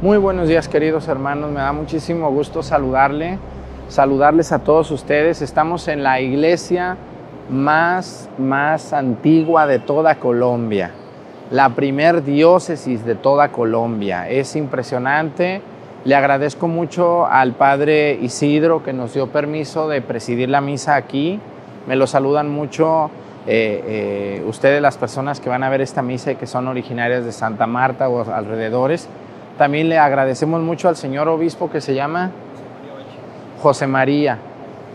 Muy buenos días queridos hermanos, me da muchísimo gusto saludarle, saludarles a todos ustedes. Estamos en la iglesia más, más antigua de toda Colombia, la primer diócesis de toda Colombia. Es impresionante. Le agradezco mucho al padre Isidro que nos dio permiso de presidir la misa aquí. Me lo saludan mucho eh, eh, ustedes, las personas que van a ver esta misa y que son originarias de Santa Marta o alrededores. También le agradecemos mucho al señor obispo que se llama José María.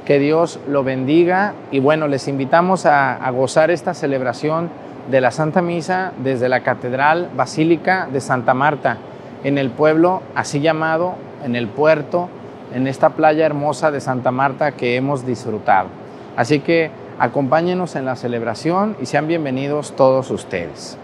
Que Dios lo bendiga y bueno, les invitamos a, a gozar esta celebración de la Santa Misa desde la Catedral Basílica de Santa Marta, en el pueblo así llamado, en el puerto, en esta playa hermosa de Santa Marta que hemos disfrutado. Así que acompáñenos en la celebración y sean bienvenidos todos ustedes.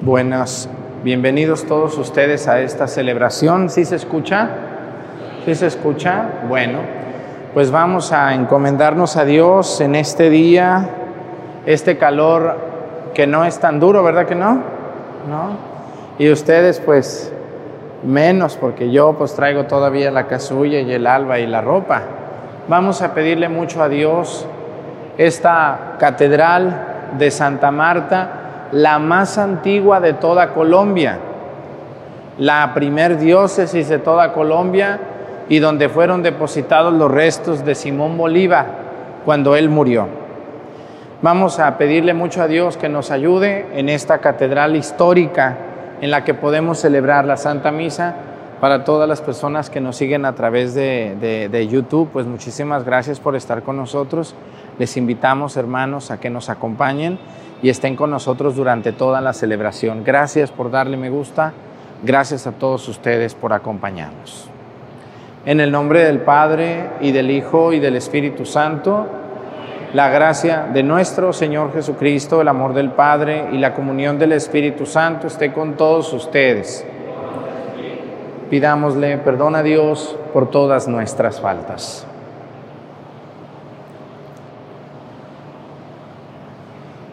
Buenas, bienvenidos todos ustedes a esta celebración. ¿Sí se escucha? ¿Sí se escucha? Bueno, pues vamos a encomendarnos a Dios en este día, este calor que no es tan duro, ¿verdad que no? ¿No? Y ustedes pues menos, porque yo pues traigo todavía la casulla y el alba y la ropa. Vamos a pedirle mucho a Dios esta catedral de Santa Marta la más antigua de toda Colombia, la primer diócesis de toda Colombia y donde fueron depositados los restos de Simón Bolívar cuando él murió. Vamos a pedirle mucho a Dios que nos ayude en esta catedral histórica en la que podemos celebrar la Santa Misa para todas las personas que nos siguen a través de, de, YouTube, pues muchísimas gracias por estar con nosotros. Les invitamos, hermanos, a que nos acompañen y estén con nosotros durante toda la celebración. Gracias por darle me gusta. Gracias a todos ustedes por acompañarnos. En el nombre del Padre y del Hijo y del Espíritu Santo, la gracia de nuestro Señor Jesucristo, el amor del Padre y la comunión del Espíritu Santo esté con todos ustedes. Pidámosle perdón a Dios por todas nuestras faltas.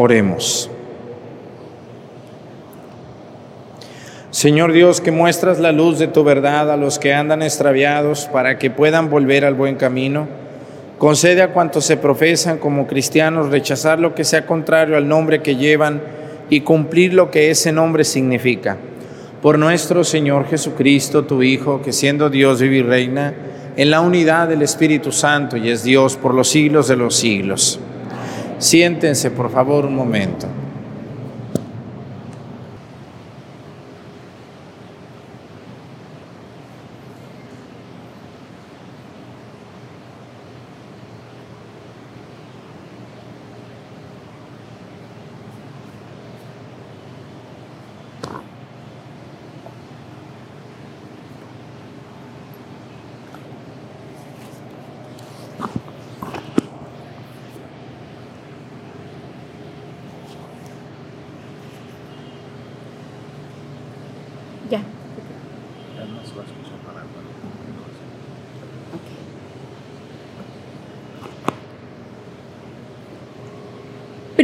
Oremos. Señor Dios, que muestras la luz de tu verdad a los que andan extraviados para que puedan volver al buen camino, concede a cuantos se profesan como cristianos rechazar lo que sea contrario al nombre que llevan y cumplir lo que ese nombre significa. Por nuestro Señor Jesucristo, tu Hijo, que siendo Dios vive y reina en la unidad del Espíritu Santo y es Dios por los siglos de los siglos. Siéntense, por favor, un momento.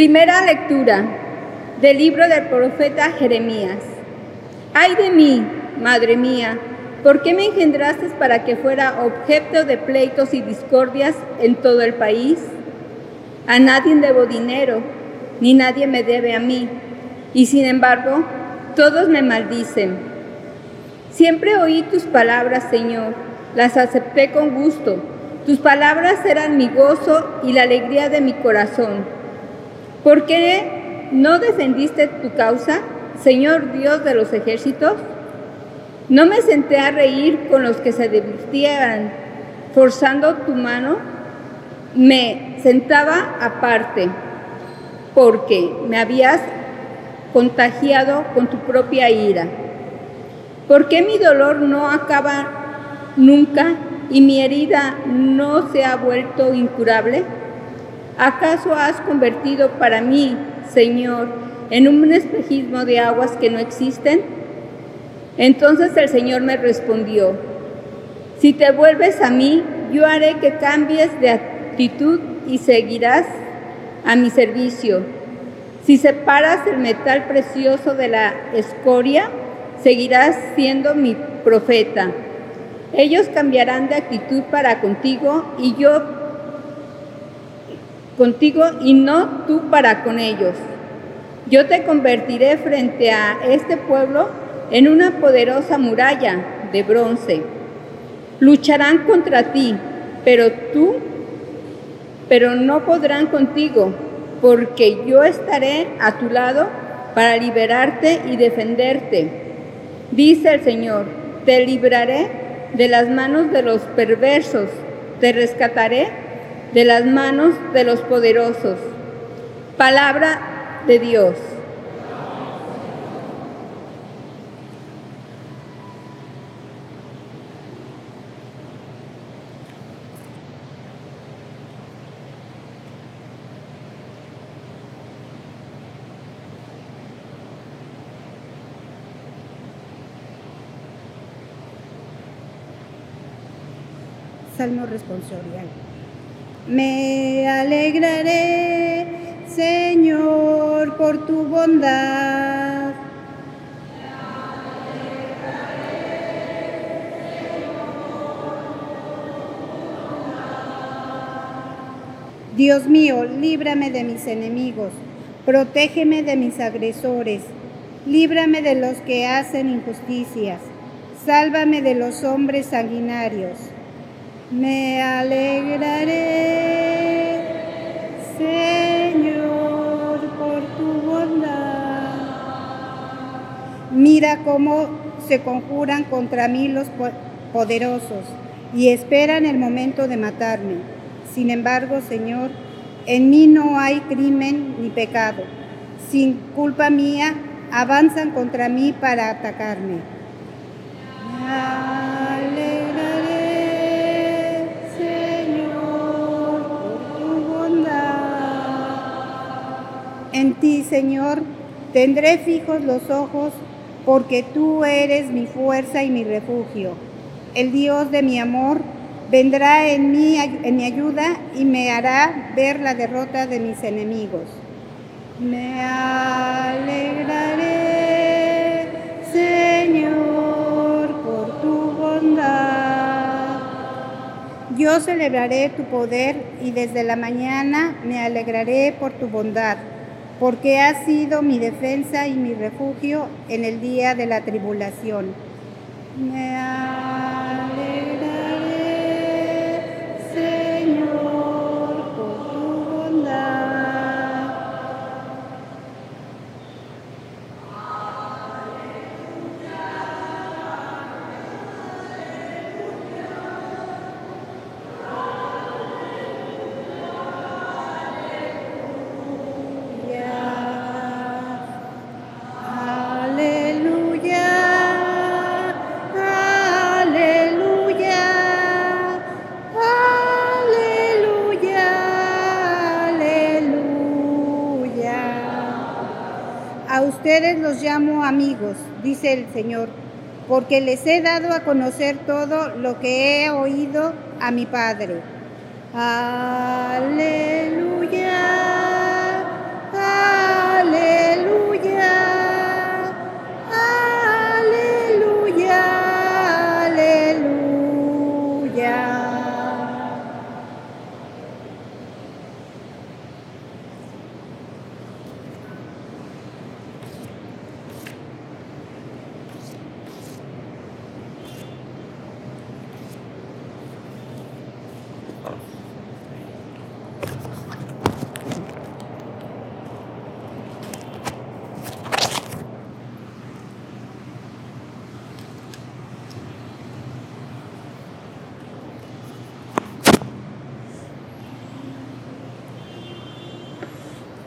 Primera lectura del libro del profeta Jeremías. Ay de mí, madre mía, ¿por qué me engendraste para que fuera objeto de pleitos y discordias en todo el país? A nadie debo dinero, ni nadie me debe a mí, y sin embargo, todos me maldicen. Siempre oí tus palabras, Señor, las acepté con gusto. Tus palabras eran mi gozo y la alegría de mi corazón. ¿Por qué no defendiste tu causa, Señor Dios de los ejércitos? No me senté a reír con los que se divirtieran, forzando tu mano, me sentaba aparte, porque me habías contagiado con tu propia ira. ¿Por qué mi dolor no acaba nunca y mi herida no se ha vuelto incurable? ¿Acaso has convertido para mí, Señor, en un espejismo de aguas que no existen? Entonces el Señor me respondió, si te vuelves a mí, yo haré que cambies de actitud y seguirás a mi servicio. Si separas el metal precioso de la escoria, seguirás siendo mi profeta. Ellos cambiarán de actitud para contigo y yo contigo y no tú para con ellos. Yo te convertiré frente a este pueblo en una poderosa muralla de bronce. Lucharán contra ti, pero tú, pero no podrán contigo, porque yo estaré a tu lado para liberarte y defenderte. Dice el Señor, te libraré de las manos de los perversos, te rescataré de las manos de los poderosos. Palabra de Dios. Salmo responsorial. Me alegraré, Señor, por tu bondad. Dios mío, líbrame de mis enemigos, protégeme de mis agresores, líbrame de los que hacen injusticias, sálvame de los hombres sanguinarios me alegraré, Señor, por tu bondad. Mira cómo se conjuran contra mí los poderosos y esperan el momento de matarme. Sin embargo, Señor, en mí no hay crimen ni pecado. Sin culpa mía, avanzan contra mí para atacarme. En ti, Señor, tendré fijos los ojos, porque tú eres mi fuerza y mi refugio. El Dios de mi amor vendrá en mí en mi ayuda y me hará ver la derrota de mis enemigos. Me alegraré, Señor, por tu bondad. Yo celebraré tu poder y desde la mañana me alegraré por tu bondad porque has sido mi defensa y mi refugio en el día de la tribulación. El Señor, porque les he dado a conocer todo lo que he oído a mi Padre. Aleluya, aleluya, aleluya, aleluya.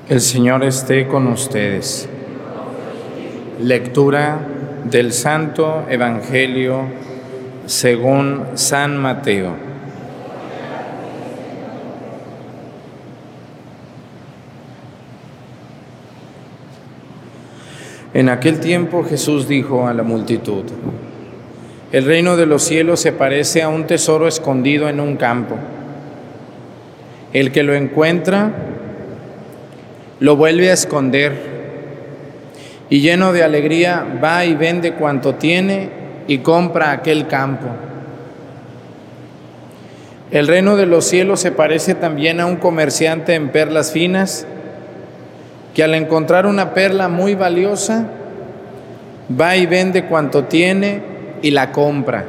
El Señor esté con ustedes. Lectura del Santo Evangelio según San Mateo. En aquel tiempo Jesús dijo a la multitud, el reino de los cielos se parece a un tesoro escondido en un campo. El que lo encuentra lo vuelve a esconder y lleno de alegría va y vende cuanto tiene y compra aquel campo. El reino de los cielos se parece también a un comerciante en perlas finas que al encontrar una perla muy valiosa va y vende cuanto tiene y la compra.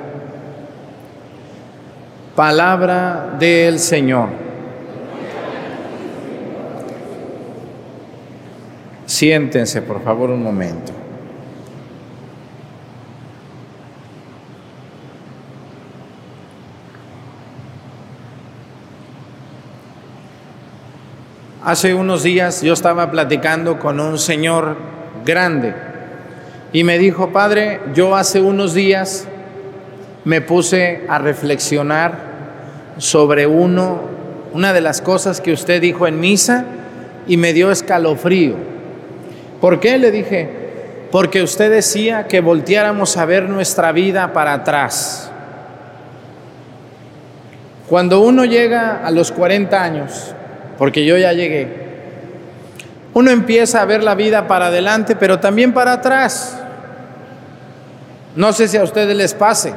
Palabra del Señor. Siéntense, por favor, un momento. Hace unos días yo estaba platicando con un señor grande y me dijo, padre, yo hace unos días me puse a reflexionar sobre uno, una de las cosas que usted dijo en misa y me dio escalofrío. ¿Por qué? Le dije, porque usted decía que volteáramos a ver nuestra vida para atrás. Cuando uno llega a los 40 años, porque yo ya llegué, uno empieza a ver la vida para adelante, pero también para atrás. No sé si a ustedes les pase,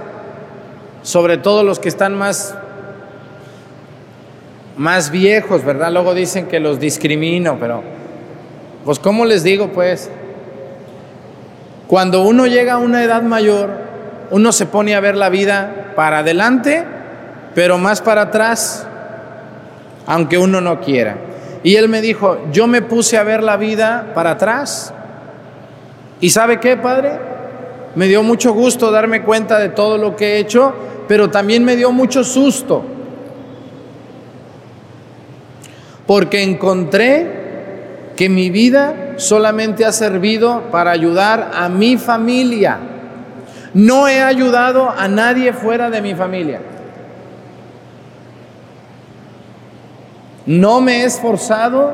sobre todo los que están más más viejos, ¿verdad? Luego dicen que los discrimino, pero pues ¿cómo les digo pues? Cuando uno llega a una edad mayor, uno se pone a ver la vida para adelante, pero más para atrás, aunque uno no quiera. Y él me dijo, yo me puse a ver la vida para atrás. ¿Y sabe qué, padre? Me dio mucho gusto darme cuenta de todo lo que he hecho, pero también me dio mucho susto. Porque encontré que mi vida solamente ha servido para ayudar a mi familia. No he ayudado a nadie fuera de mi familia. No me he esforzado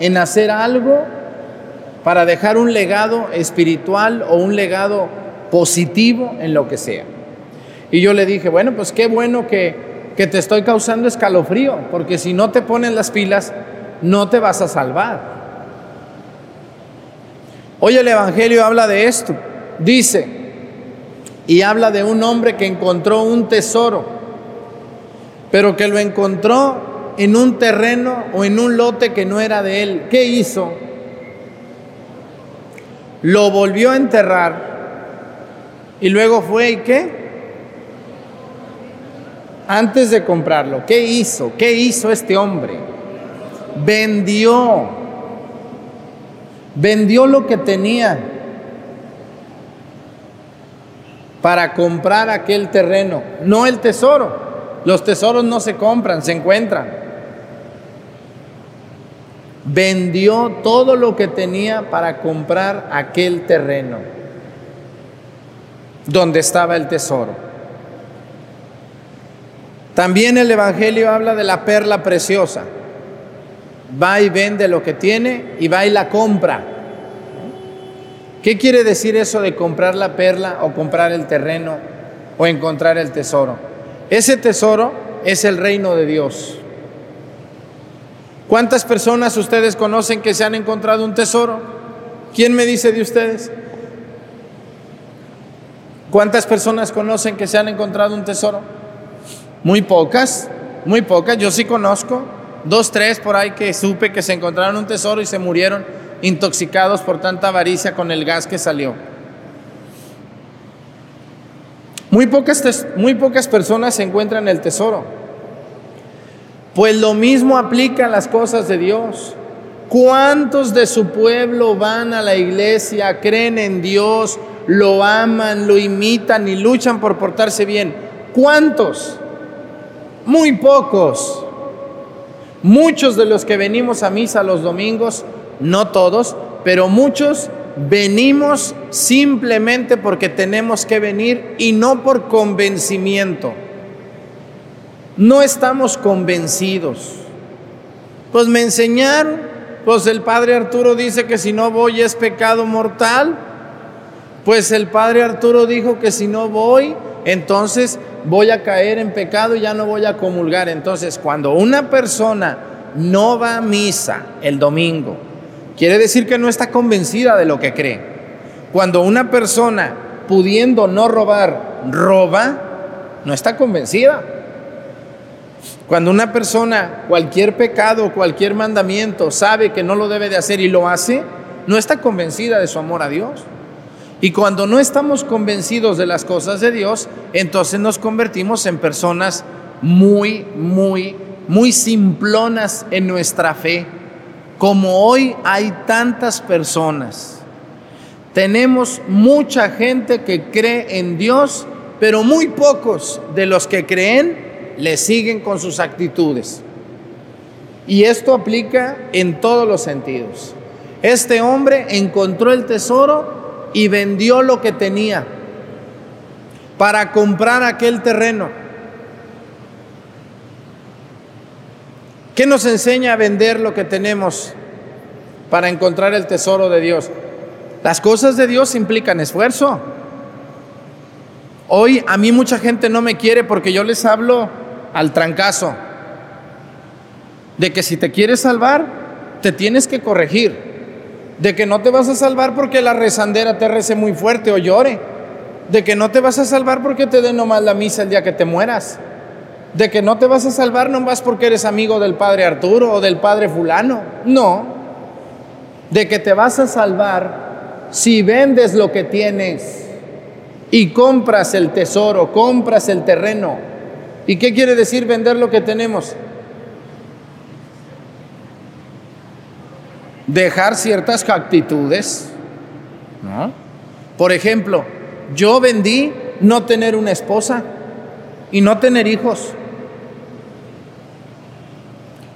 en hacer algo para dejar un legado espiritual o un legado positivo en lo que sea. Y yo le dije, bueno, pues qué bueno que, que te estoy causando escalofrío, porque si no te pones las pilas, no te vas a salvar. Hoy el Evangelio habla de esto. Dice, y habla de un hombre que encontró un tesoro, pero que lo encontró en un terreno o en un lote que no era de él. ¿Qué hizo? lo volvió a enterrar y luego fue y qué? Antes de comprarlo, ¿qué hizo? ¿Qué hizo este hombre? Vendió, vendió lo que tenía para comprar aquel terreno, no el tesoro. Los tesoros no se compran, se encuentran vendió todo lo que tenía para comprar aquel terreno donde estaba el tesoro. También el Evangelio habla de la perla preciosa. Va y vende lo que tiene y va y la compra. ¿Qué quiere decir eso de comprar la perla o comprar el terreno o encontrar el tesoro? Ese tesoro es el reino de Dios. ¿Cuántas personas ustedes conocen que se han encontrado un tesoro? ¿Quién me dice de ustedes? ¿Cuántas personas conocen que se han encontrado un tesoro? Muy pocas, muy pocas. Yo sí conozco dos, tres por ahí que supe que se encontraron un tesoro y se murieron intoxicados por tanta avaricia con el gas que salió. Muy pocas, muy pocas personas se encuentran el tesoro. Pues lo mismo aplica a las cosas de Dios. ¿Cuántos de su pueblo van a la iglesia, creen en Dios, lo aman, lo imitan y luchan por portarse bien? ¿Cuántos? Muy pocos. Muchos de los que venimos a misa los domingos, no todos, pero muchos venimos simplemente porque tenemos que venir y no por convencimiento no estamos convencidos. Pues me enseñaron, pues el padre Arturo dice que si no voy es pecado mortal. Pues el padre Arturo dijo que si no voy, entonces voy a caer en pecado y ya no voy a comulgar. Entonces, cuando una persona no va a misa el domingo, quiere decir que no está convencida de lo que cree. Cuando una persona, pudiendo no robar, roba, no está convencida. Cuando una persona cualquier pecado, cualquier mandamiento sabe que no lo debe de hacer y lo hace, no está convencida de su amor a Dios. Y cuando no estamos convencidos de las cosas de Dios, entonces nos convertimos en personas muy, muy, muy simplonas en nuestra fe. Como hoy hay tantas personas. Tenemos mucha gente que cree en Dios, pero muy pocos de los que creen le siguen con sus actitudes. Y esto aplica en todos los sentidos. Este hombre encontró el tesoro y vendió lo que tenía para comprar aquel terreno. ¿Qué nos enseña a vender lo que tenemos para encontrar el tesoro de Dios? Las cosas de Dios implican esfuerzo. Hoy a mí mucha gente no me quiere porque yo les hablo al trancazo. De que si te quieres salvar, te tienes que corregir. De que no te vas a salvar porque la rezandera te rece muy fuerte o llore. De que no te vas a salvar porque te dé nomás la misa el día que te mueras. De que no te vas a salvar nomás porque eres amigo del padre Arturo o del padre fulano. No. De que te vas a salvar si vendes lo que tienes y compras el tesoro, compras el terreno ¿Y qué quiere decir vender lo que tenemos? Dejar ciertas actitudes, ¿no? Por ejemplo, yo vendí no tener una esposa y no tener hijos.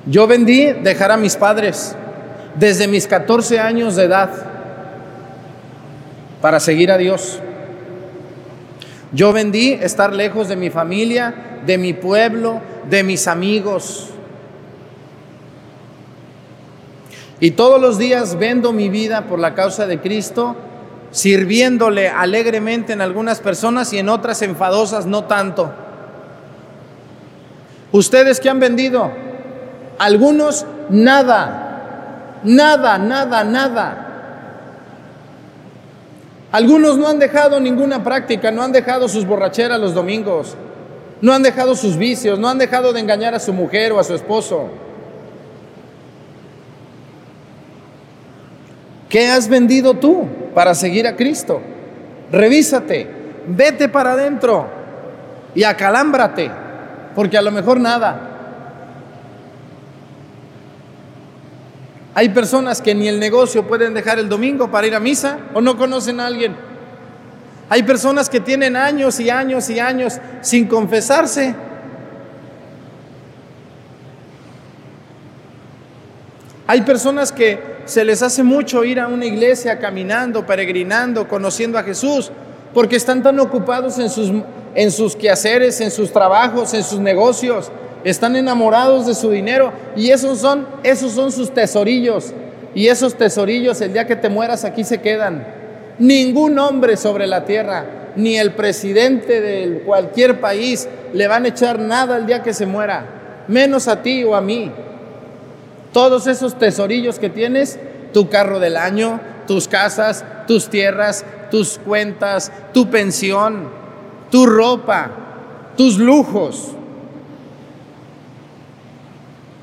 Yo vendí dejar a mis padres desde mis 14 años de edad para seguir a Dios. Yo vendí estar lejos de mi familia, de mi pueblo, de mis amigos. Y todos los días vendo mi vida por la causa de Cristo, sirviéndole alegremente en algunas personas y en otras enfadosas no tanto. ¿Ustedes que han vendido? Algunos nada, nada, nada, nada. Algunos no han dejado ninguna práctica, no han dejado sus borracheras los domingos, no han dejado sus vicios, no han dejado de engañar a su mujer o a su esposo. ¿Qué has vendido tú? para seguir a Cristo. Revísate, vete para adentro y acalámbrate, porque a lo mejor nada. Hay personas que ni el negocio pueden dejar el domingo para ir a misa o no conocen a alguien. Hay personas que tienen años y años y años sin confesarse. Hay personas que se les hace mucho ir a una iglesia caminando, peregrinando, conociendo a Jesús, porque están tan ocupados en sus, en sus quehaceres, en sus trabajos, en sus negocios, están enamorados de su dinero y esos son, esos son sus tesorillos. Y esos tesorillos el día que te mueras aquí se quedan. Ningún hombre sobre la tierra, ni el presidente de cualquier país le van a echar nada el día que se muera, menos a ti o a mí. Todos esos tesorillos que tienes, tu carro del año, tus casas, tus tierras, tus cuentas, tu pensión, tu ropa, tus lujos,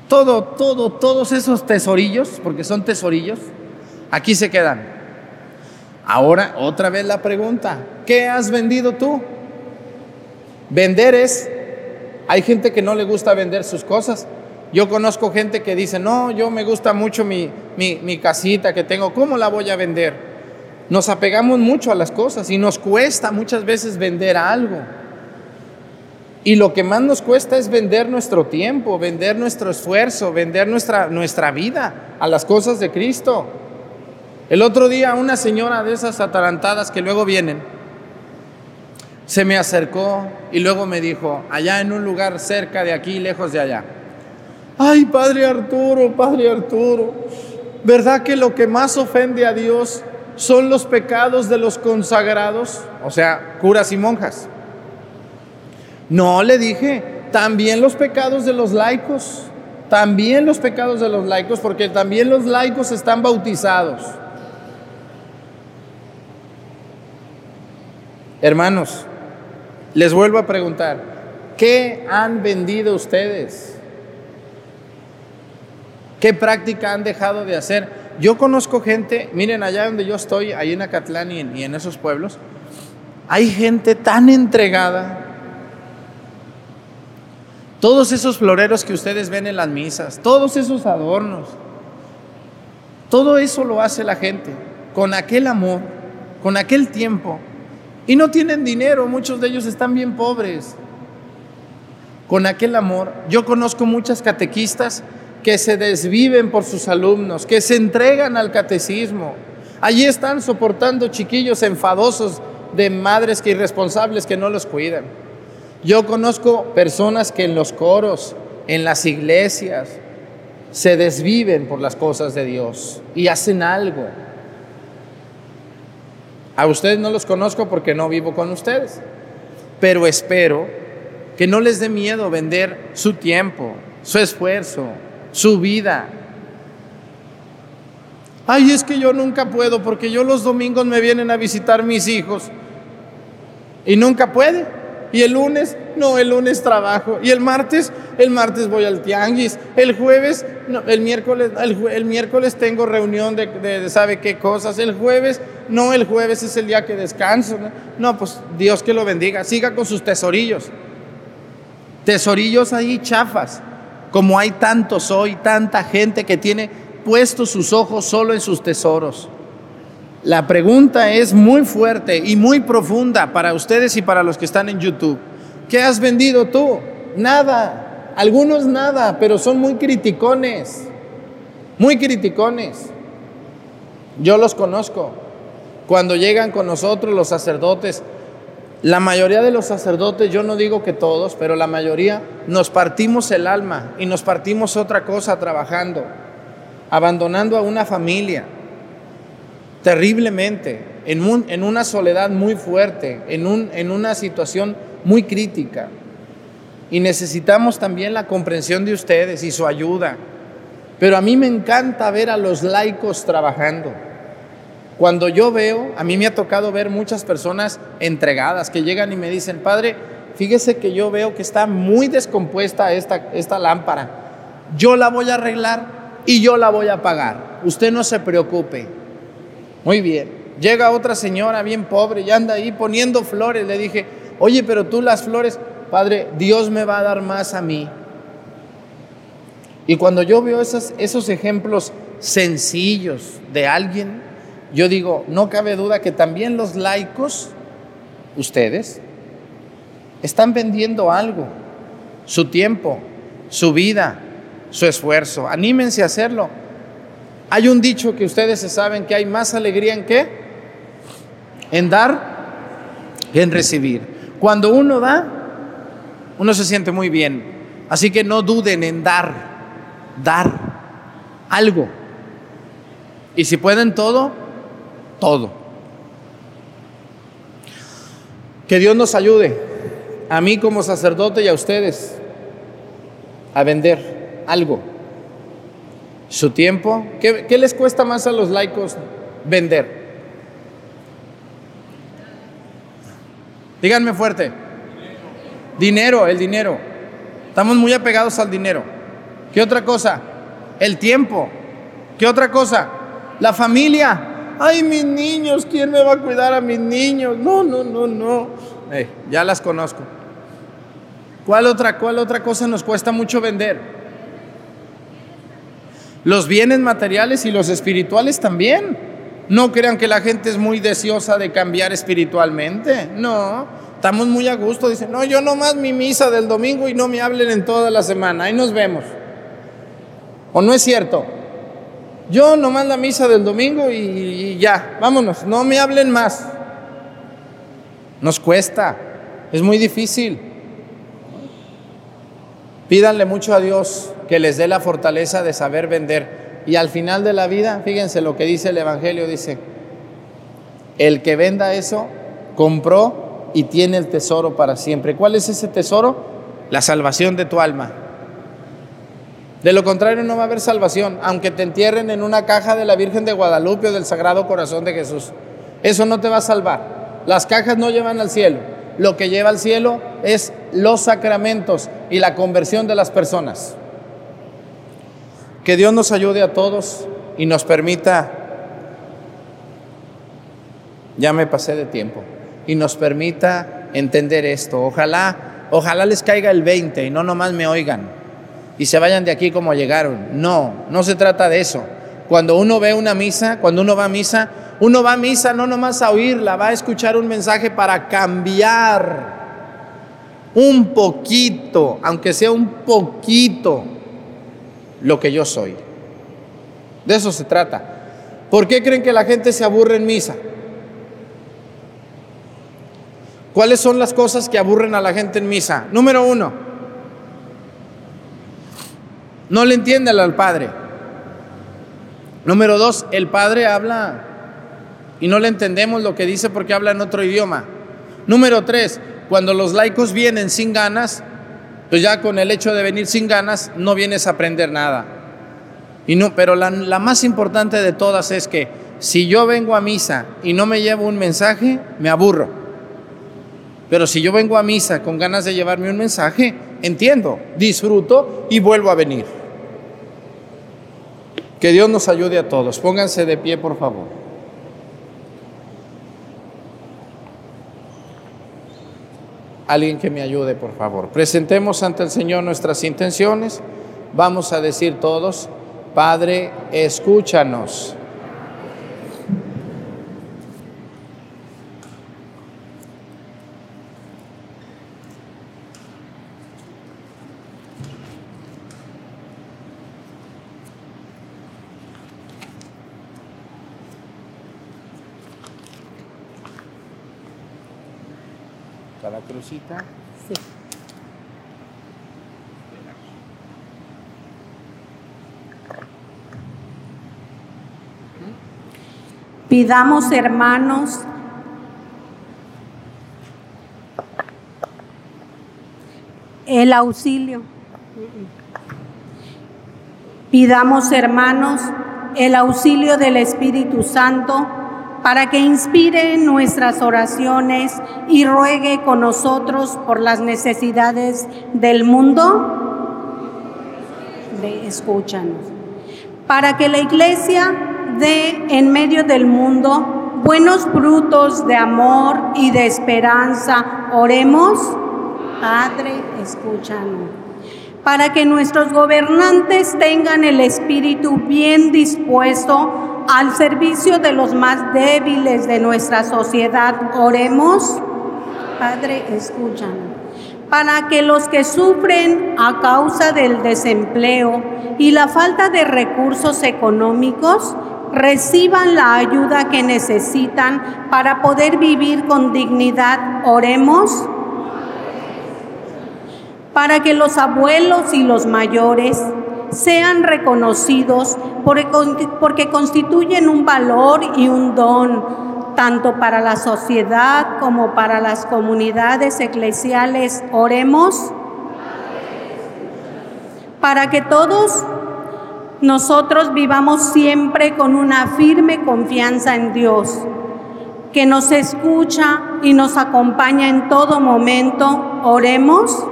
todo, todo, todos esos tesorillos, porque son tesorillos, aquí se quedan. Ahora, otra vez la pregunta, ¿qué has vendido tú? Vender es, hay gente que no le gusta vender sus cosas. Yo conozco gente que dice, no, yo me gusta mucho mi, mi, mi casita que tengo, ¿cómo la voy a vender? Nos apegamos mucho a las cosas y nos cuesta muchas veces vender algo. Y lo que más nos cuesta es vender nuestro tiempo, vender nuestro esfuerzo, vender nuestra, nuestra vida a las cosas de Cristo. El otro día una señora de esas atarantadas que luego vienen, se me acercó y luego me dijo, allá en un lugar cerca de aquí, lejos de allá, ay, Padre Arturo, Padre Arturo, ¿verdad que lo que más ofende a Dios son los pecados de los consagrados? O sea, curas y monjas. No, le dije, también los pecados de los laicos, también los pecados de los laicos, porque también los laicos están bautizados. Hermanos, les vuelvo a preguntar, ¿qué han vendido ustedes? ¿Qué práctica han dejado de hacer? Yo conozco gente, miren allá donde yo estoy, ahí en Acatlán y en, y en esos pueblos, hay gente tan entregada, todos esos floreros que ustedes ven en las misas, todos esos adornos, todo eso lo hace la gente con aquel amor, con aquel tiempo. Y no tienen dinero, muchos de ellos están bien pobres. Con aquel amor, yo conozco muchas catequistas que se desviven por sus alumnos, que se entregan al catecismo. Allí están soportando chiquillos enfadosos de madres que irresponsables que no los cuidan. Yo conozco personas que en los coros, en las iglesias, se desviven por las cosas de Dios y hacen algo. A ustedes no los conozco porque no vivo con ustedes, pero espero que no les dé miedo vender su tiempo, su esfuerzo, su vida. Ay, es que yo nunca puedo porque yo los domingos me vienen a visitar mis hijos y nunca puede. Y el lunes, no, el lunes trabajo. Y el martes, el martes voy al tianguis. El jueves, no, el miércoles, el, miércoles tengo reunión de, sabe qué cosas. El jueves, no, el jueves es el día que descanso. ¿no? no, pues Dios que lo bendiga. Siga con sus tesorillos. Tesorillos ahí chafas. Como hay tantos hoy, tanta gente que tiene puestos sus ojos solo en sus tesoros. La pregunta es muy fuerte y muy profunda para ustedes y para los que están en YouTube. ¿Qué has vendido tú? Nada. Algunos nada, pero son muy criticones. Muy criticones. Yo los conozco. Cuando llegan con nosotros los sacerdotes, la mayoría de los sacerdotes, yo no digo que todos, pero la mayoría, nos partimos el alma y nos partimos otra cosa trabajando, abandonando a una familia, terriblemente, en, en una soledad muy fuerte, en, un, en una situación muy crítica. Y necesitamos también la comprensión de ustedes y su ayuda. Pero a mí me encanta ver a los laicos trabajando. Cuando yo veo, a mí me ha tocado ver muchas personas entregadas que llegan y me dicen, Padre, fíjese que yo veo que está muy descompuesta esta, esta lámpara. Yo la voy a arreglar y yo la voy a pagar. Usted no se preocupe. Muy bien. Llega otra señora bien pobre y anda ahí poniendo flores. Le dije, oye, pero tú las flores, Padre, Dios me va a dar más a mí. Y cuando yo veo esos, esos ejemplos sencillos de alguien, yo digo, no cabe duda que también los laicos, ustedes, están vendiendo algo, su tiempo, su vida, su esfuerzo. Anímense a hacerlo. Hay un dicho que ustedes se saben que hay más alegría en qué? En dar que en recibir. Cuando uno da, uno se siente muy bien. Así que no duden en dar dar algo. Y si pueden todo, todo. Que Dios nos ayude, a mí como sacerdote y a ustedes, a vender algo. Su tiempo. ¿Qué, qué les cuesta más a los laicos vender? Díganme fuerte. Dinero, el dinero. Estamos muy apegados al dinero. ¿Qué otra cosa? El tiempo. ¿Qué otra cosa? La familia. Ay, mis niños, ¿quién me va a cuidar a mis niños? No, no, no, no. Eh, ya las conozco. ¿Cuál otra, ¿Cuál otra cosa nos cuesta mucho vender? Los bienes materiales y los espirituales también. No crean que la gente es muy deseosa de cambiar espiritualmente. No, estamos muy a gusto. Dicen, no, yo nomás mi misa del domingo y no me hablen en toda la semana. Ahí nos vemos. ¿O no es cierto? Yo nomás la misa del domingo y, ya, vámonos, no me hablen más. Nos cuesta, es muy difícil. Pídanle mucho a Dios que les dé la fortaleza de saber vender. Y al final de la vida, fíjense lo que dice el Evangelio, dice, el que venda eso, compró y tiene el tesoro para siempre. ¿Cuál es ese tesoro? La salvación de tu alma. De lo contrario no va a haber salvación, aunque te entierren en una caja de la Virgen de Guadalupe o del Sagrado Corazón de Jesús. Eso no te va a salvar. Las cajas no llevan al cielo. Lo que lleva al cielo es los sacramentos y la conversión de las personas. Que Dios nos ayude a todos y nos permita, ya me pasé de tiempo, y nos permita entender esto. Ojalá, ojalá les caiga el 20 y no nomás me oigan y se vayan de aquí como llegaron. No, no se trata de eso. Cuando uno ve una misa, cuando uno va a misa, uno va a misa no nomás a oírla, va a escuchar un mensaje para cambiar un poquito, aunque sea un poquito, lo que yo soy. De eso se trata. ¿Por qué creen que la gente se aburre en misa? ¿Cuáles son las cosas que aburren a la gente en misa? Número uno, no le entiende al padre. Número dos, el padre habla y no le entendemos lo que dice porque habla en otro idioma. Número tres, cuando los laicos vienen sin ganas, pues ya con el hecho de venir sin ganas no vienes a aprender nada. Y no, pero la, la más importante de todas es que si yo vengo a misa y no me llevo un mensaje, me aburro. Pero si yo vengo a misa con ganas de llevarme un mensaje, entiendo, disfruto y vuelvo a venir. Que Dios nos ayude a todos. Pónganse de pie, por favor. Alguien que me ayude, por favor. Presentemos ante el Señor nuestras intenciones. Vamos a decir todos, Padre, escúchanos. Sí. Pidamos, hermanos, el auxilio. Pidamos, hermanos, el auxilio del Espíritu Santo para que inspire nuestras oraciones y ruegue con nosotros por las necesidades del mundo. escúchanos. Para que la iglesia dé en medio del mundo buenos frutos de amor y de esperanza. Oremos. Padre, escúchanos. Para que nuestros gobernantes tengan el espíritu bien dispuesto al servicio de los más débiles de nuestra sociedad. Oremos. Padre, escúchanos para que los que sufren a causa del desempleo y la falta de recursos económicos reciban la ayuda que necesitan para poder vivir con dignidad. Oremos para que los abuelos y los mayores sean reconocidos porque constituyen un valor y un don tanto para la sociedad como para las comunidades eclesiales. Oremos para que todos nosotros vivamos siempre con una firme confianza en Dios, que nos escucha y nos acompaña en todo momento. Oremos.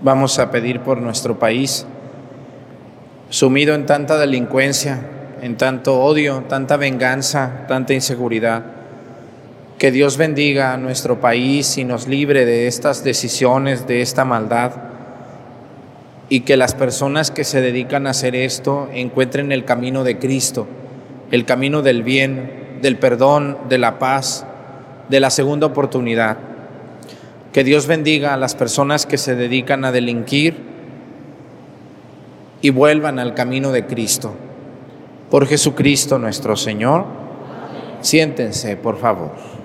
Vamos a pedir por nuestro país sumido en tanta delincuencia, en tanto odio, tanta venganza, tanta inseguridad. Que Dios bendiga a nuestro país y nos libre de estas decisiones, de esta maldad, y que las personas que se dedican a hacer esto encuentren el camino de Cristo, el camino del bien, del perdón, de la paz, de la segunda oportunidad. Que Dios bendiga a las personas que se dedican a delinquir, y vuelvan al camino de Cristo. Por Jesucristo nuestro Señor. Siéntense, por favor.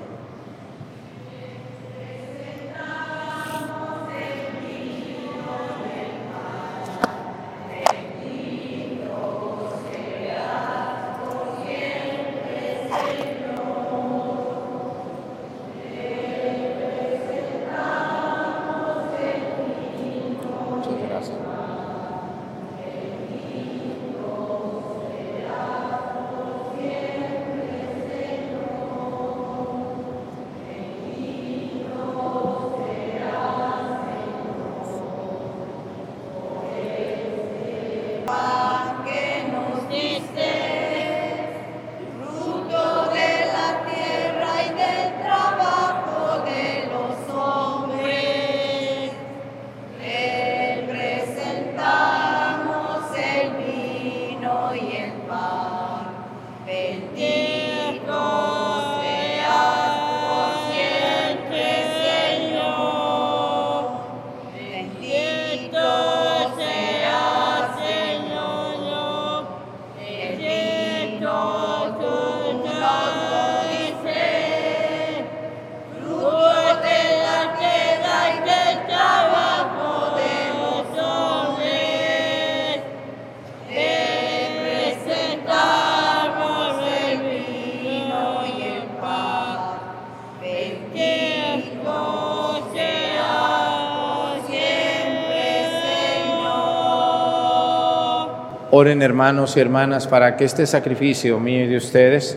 Oren hermanos y hermanas para que este sacrificio mío y de ustedes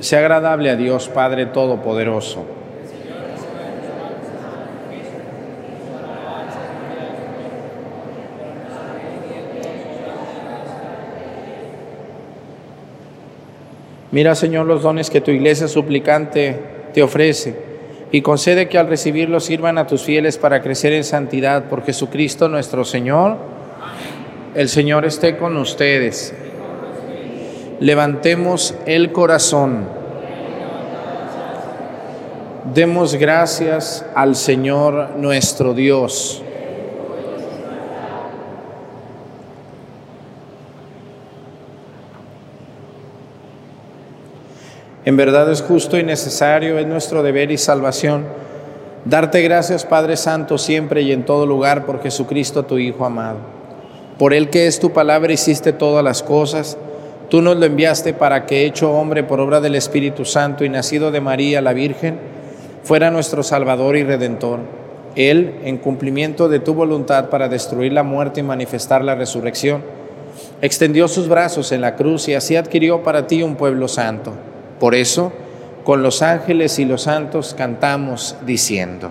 sea agradable a Dios Padre Todopoderoso. Mira, Señor, los dones que tu iglesia suplicante te ofrece y concede que al recibirlos sirvan a tus fieles para crecer en santidad por Jesucristo nuestro Señor el Señor esté con ustedes. Levantemos el corazón. Demos gracias al Señor nuestro Dios. En verdad es justo y necesario, es nuestro deber y salvación, darte gracias Padre Santo siempre y en todo lugar por Jesucristo tu Hijo amado por el que es tu palabra hiciste todas las cosas. Tú nos lo enviaste para que, hecho hombre por obra del Espíritu Santo y nacido de María la Virgen, fuera nuestro Salvador y Redentor. Él, en cumplimiento de tu voluntad para destruir la muerte y manifestar la resurrección, extendió sus brazos en la cruz y así adquirió para ti un pueblo santo. Por eso, con los ángeles y los santos cantamos diciendo.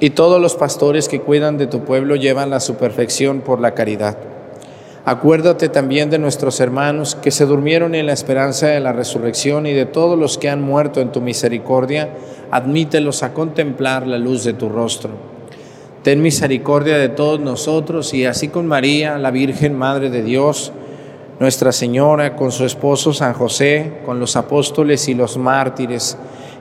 y todos los pastores que cuidan de tu pueblo llevan a su perfección por la caridad. Acuérdate también de nuestros hermanos que se durmieron en la esperanza de la resurrección y de todos los que han muerto en tu misericordia, admítelos a contemplar la luz de tu rostro. Ten misericordia de todos nosotros y así con María, la Virgen Madre de Dios, Nuestra Señora, con su esposo San José, con los apóstoles y los mártires,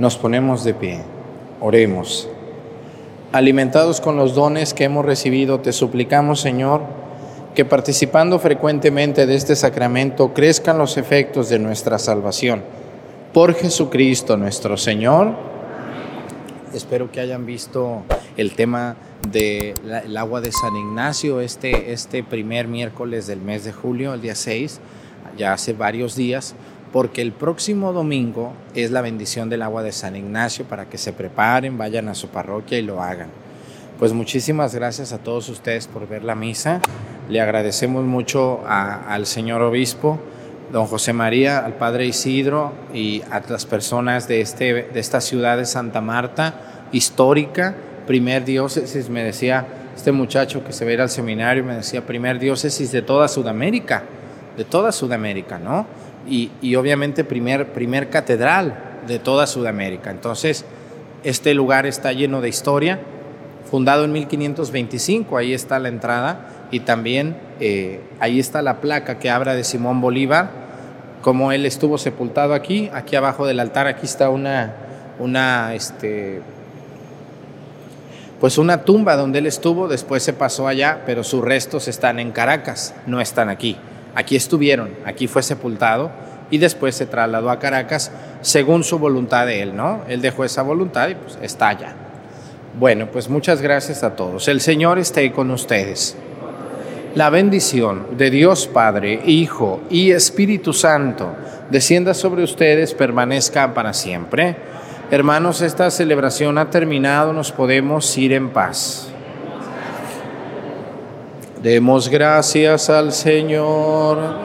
Nos ponemos de pie. Oremos. Alimentados con los dones que hemos recibido, te suplicamos, Señor, que participando frecuentemente de este sacramento crezcan los efectos de nuestra salvación. Por Jesucristo nuestro Señor. Espero que hayan visto el tema del agua de San Ignacio este, este primer miércoles del mes de julio, el día 6, ya hace varios días, porque el próximo domingo es la bendición del agua de San Ignacio para que se preparen, vayan a su parroquia y lo hagan. Pues muchísimas gracias a todos ustedes por ver la misa. Le agradecemos mucho al señor obispo, don José María, al padre Isidro y a las personas de, este, de esta ciudad de Santa Marta, histórica, primer diócesis, me decía este muchacho que se ve al seminario, me decía primer diócesis de toda Sudamérica, de toda Sudamérica, ¿no? Y, obviamente primer, primer catedral de toda Sudamérica. Entonces, este lugar está lleno de historia, fundado en 1525, ahí está la entrada, y también eh, ahí está la placa que habla de Simón Bolívar, como él estuvo sepultado aquí, aquí abajo del altar, aquí está una, una este, pues una tumba donde él estuvo, después se pasó allá, pero sus restos están en Caracas, no están aquí. Aquí estuvieron, aquí fue sepultado y después se trasladó a Caracas según su voluntad de él, ¿no? Él dejó esa voluntad y pues está allá. Bueno, pues muchas gracias a todos. El Señor esté con ustedes. La bendición de Dios Padre, Hijo y Espíritu Santo descienda sobre ustedes, permanezca para siempre. Hermanos, esta celebración ha terminado, nos podemos ir en paz. Demos gracias al Señor.